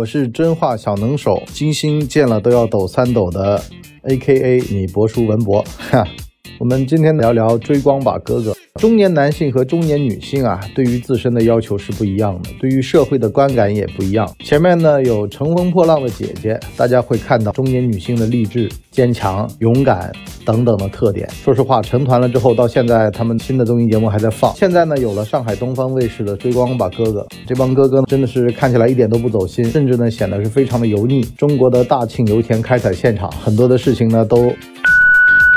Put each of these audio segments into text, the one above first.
我是真话小能手，金星见了都要抖三抖的，A K A 你博叔文博。哈，我们今天聊聊追光吧哥哥。中年男性和中年女性啊，对于自身的要求是不一样的，对于社会的观感也不一样。前面呢有乘风破浪的姐姐，大家会看到中年女性的励志、坚强、勇敢等等的特点。说实话，成团了之后，到现在他们新的综艺节目还在放。现在呢有了上海东方卫视的追光吧哥哥，这帮哥哥真的是看起来一点都不走心，甚至呢显得是非常的油腻。中国的大庆油田开采现场，很多的事情呢都。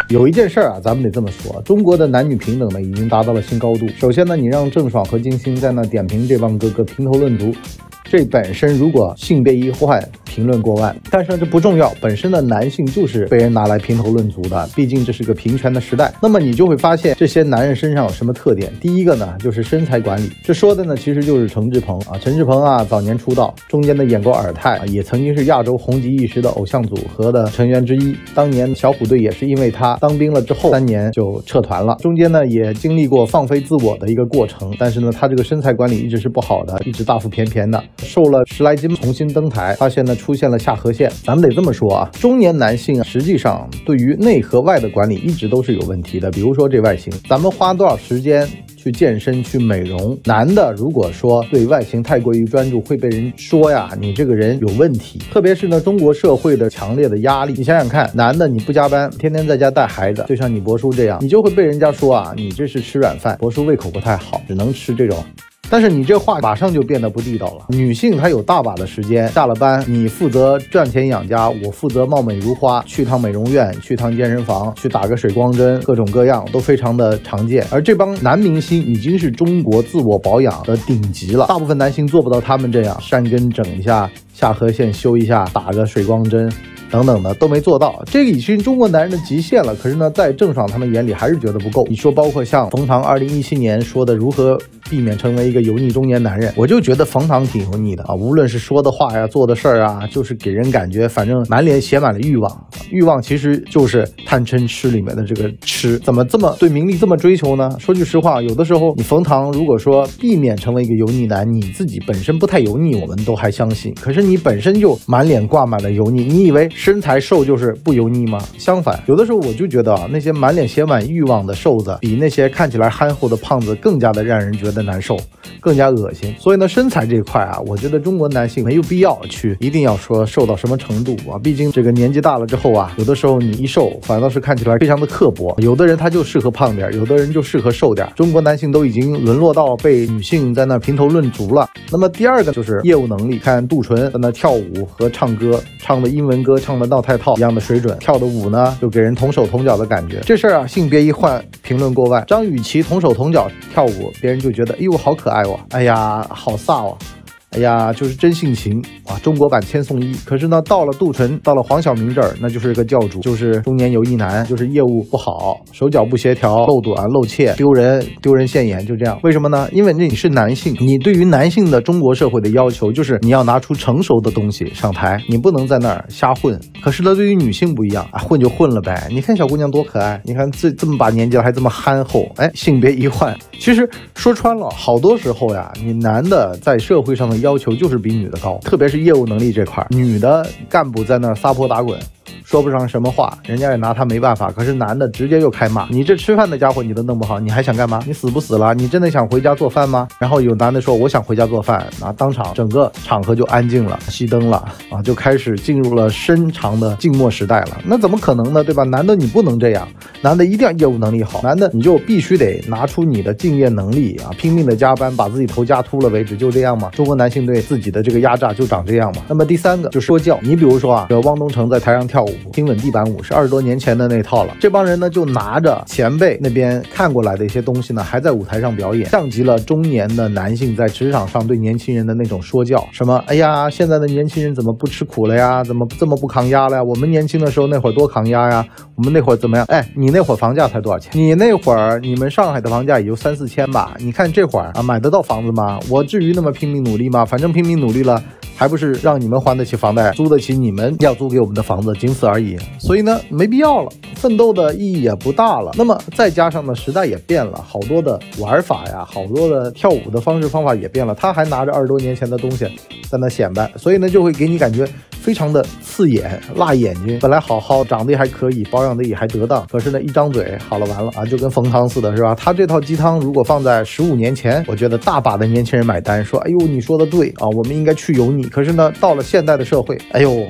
有一件事儿啊，咱们得这么说，中国的男女平等呢已经达到了新高度。首先呢，你让郑爽和金星在那点评这帮哥哥评头论足。这本身如果性别一换，评论过万，但是这不重要。本身的男性就是被人拿来评头论足的，毕竟这是个平权的时代。那么你就会发现这些男人身上有什么特点？第一个呢，就是身材管理。这说的呢，其实就是陈志朋啊。陈志朋啊，早年出道，中间呢演过尔泰，也曾经是亚洲红极一时的偶像组合的成员之一。当年小虎队也是因为他当兵了之后三年就撤团了，中间呢也经历过放飞自我的一个过程。但是呢，他这个身材管理一直是不好的，一直大腹便便的。瘦了十来斤，重新登台，发现呢出现了下颌线。咱们得这么说啊，中年男性啊，实际上对于内和外的管理一直都是有问题的。比如说这外形，咱们花多少时间去健身去美容？男的如果说对外形太过于专注，会被人说呀，你这个人有问题。特别是呢，中国社会的强烈的压力，你想想看，男的你不加班，天天在家带孩子，就像你博叔这样，你就会被人家说啊，你这是吃软饭。博叔胃口不太好，只能吃这种。但是你这话马上就变得不地道了。女性她有大把的时间，下了班你负责赚钱养家，我负责貌美如花，去趟美容院，去趟健身房，去打个水光针，各种各样都非常的常见。而这帮男明星已经是中国自我保养的顶级了，大部分男性做不到他们这样，山根整一下，下颌线修一下，打个水光针。等等的都没做到，这个已经中国男人的极限了。可是呢，在郑爽他们眼里还是觉得不够。你说，包括像冯唐二零一七年说的如何避免成为一个油腻中年男人，我就觉得冯唐挺油腻的啊。无论是说的话呀，做的事儿啊，就是给人感觉反正满脸写满了欲望。欲望其实就是贪嗔痴里面的这个痴。怎么这么对名利这么追求呢？说句实话，有的时候你冯唐如果说避免成为一个油腻男，你自己本身不太油腻，我们都还相信。可是你本身就满脸挂满了油腻，你以为？身材瘦就是不油腻吗？相反，有的时候我就觉得啊，那些满脸写满欲望的瘦子，比那些看起来憨厚的胖子更加的让人觉得难受，更加恶心。所以呢，身材这一块啊，我觉得中国男性没有必要去一定要说瘦到什么程度啊。毕竟这个年纪大了之后啊，有的时候你一瘦，反倒是看起来非常的刻薄。有的人他就适合胖点，有的人就适合瘦点。中国男性都已经沦落到被女性在那评头论足了。那么第二个就是业务能力，看杜淳在那跳舞和唱歌，唱的英文歌，唱的闹太。套一样的水准，跳的舞呢，就给人同手同脚的感觉。这事儿啊，性别一换，评论过万。张雨绮同手同脚跳舞，别人就觉得，哎呦，好可爱哦，哎呀，好飒哦。哎呀，就是真性情啊！中国版千颂伊。可是呢，到了杜淳，到了黄晓明这儿，那就是个教主，就是中年油腻男，就是业务不好，手脚不协调，漏短漏怯，丢人丢人现眼，就这样。为什么呢？因为那你是男性，你对于男性的中国社会的要求就是你要拿出成熟的东西上台，你不能在那儿瞎混。可是呢，对于女性不一样啊，混就混了呗。你看小姑娘多可爱，你看这这么把年纪了还这么憨厚。哎，性别一换，其实说穿了，好多时候呀，你男的在社会上的。要求就是比女的高，特别是业务能力这块，女的干部在那儿撒泼打滚。说不上什么话，人家也拿他没办法。可是男的直接就开骂，你这吃饭的家伙你都弄不好，你还想干嘛？你死不死了？你真的想回家做饭吗？然后有男的说我想回家做饭，啊，当场整个场合就安静了，熄灯了，啊，就开始进入了深长的静默时代了。那怎么可能呢？对吧？男的你不能这样，男的一定要业务能力好，男的你就必须得拿出你的敬业能力啊，拼命的加班，把自己头加秃了为止，就这样吗？中国男性对自己的这个压榨就长这样吗？那么第三个就说教，你比如说啊，这汪东城在台上跳舞。平稳地板舞是二十多年前的那套了。这帮人呢，就拿着前辈那边看过来的一些东西呢，还在舞台上表演，像极了中年的男性在职场上对年轻人的那种说教。什么？哎呀，现在的年轻人怎么不吃苦了呀？怎么这么不抗压了呀？我们年轻的时候那会儿多抗压呀！我们那会儿怎么样？哎，你那会儿房价才多少钱？你那会儿你们上海的房价也就三四千吧？你看这会儿啊，买得到房子吗？我至于那么拼命努力吗？反正拼命努力了，还不是让你们还得起房贷，租得起你们要租给我们的房子，仅此。而已。所以呢，没必要了，奋斗的意义也不大了。那么再加上呢，时代也变了，好多的玩法呀，好多的跳舞的方式方法也变了。他还拿着二十多年前的东西在那显摆，所以呢，就会给你感觉非常的刺眼、辣眼睛。本来好好长得也还可以，保养的也还得当，可是呢，一张嘴好了完了啊，就跟冯唐似的，是吧？他这套鸡汤如果放在十五年前，我觉得大把的年轻人买单，说：“哎呦，你说的对啊，我们应该去油腻。”可是呢，到了现代的社会，哎呦。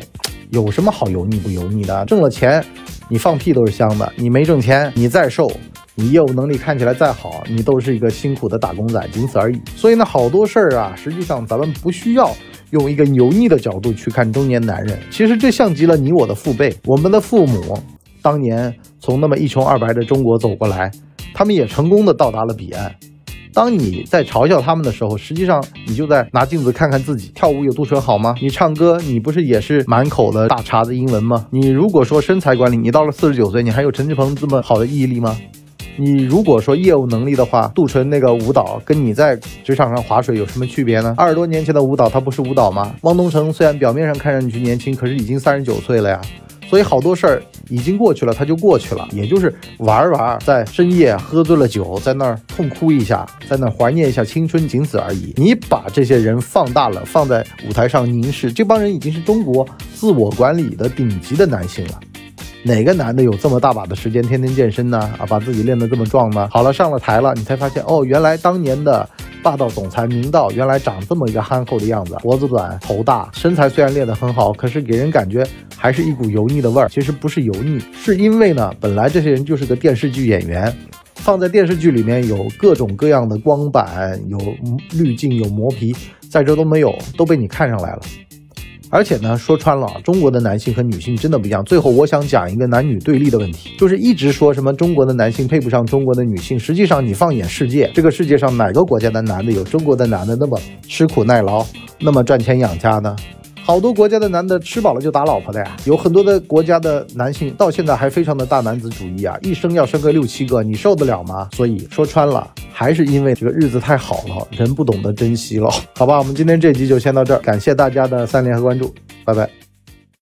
有什么好油腻不油腻的？挣了钱，你放屁都是香的；你没挣钱，你再瘦，你业务能力看起来再好，你都是一个辛苦的打工仔，仅此而已。所以呢，好多事儿啊，实际上咱们不需要用一个油腻的角度去看中年男人。其实这像极了你我的父辈，我们的父母当年从那么一穷二白的中国走过来，他们也成功的到达了彼岸。当你在嘲笑他们的时候，实际上你就在拿镜子看看自己。跳舞有杜淳好吗？你唱歌，你不是也是满口的大碴子英文吗？你如果说身材管理，你到了四十九岁，你还有陈志朋这么好的毅力吗？你如果说业务能力的话，杜淳那个舞蹈跟你在职场上划水有什么区别呢？二十多年前的舞蹈，它不是舞蹈吗？汪东城虽然表面上看上去年轻，可是已经三十九岁了呀。所以好多事儿已经过去了，它就过去了，也就是玩玩，在深夜喝醉了酒，在那儿痛哭一下，在那儿怀念一下青春，仅此而已。你把这些人放大了，放在舞台上凝视，这帮人已经是中国自我管理的顶级的男性了。哪个男的有这么大把的时间天天健身呢？啊，把自己练得这么壮呢？好了，上了台了，你才发现哦，原来当年的。霸道总裁明道原来长这么一个憨厚的样子，脖子短，头大，身材虽然练得很好，可是给人感觉还是一股油腻的味儿。其实不是油腻，是因为呢，本来这些人就是个电视剧演员，放在电视剧里面有各种各样的光板，有滤镜，有磨皮，在这都没有，都被你看上来了。而且呢，说穿了，中国的男性和女性真的不一样。最后，我想讲一个男女对立的问题，就是一直说什么中国的男性配不上中国的女性。实际上，你放眼世界，这个世界上哪个国家的男的有中国的男的那么吃苦耐劳，那么赚钱养家呢？好多国家的男的吃饱了就打老婆的呀，有很多的国家的男性到现在还非常的大男子主义啊，一生要生个六七个，你受得了吗？所以说穿了，还是因为这个日子太好了，人不懂得珍惜了，好吧？我们今天这集就先到这儿，感谢大家的三连和关注，拜拜。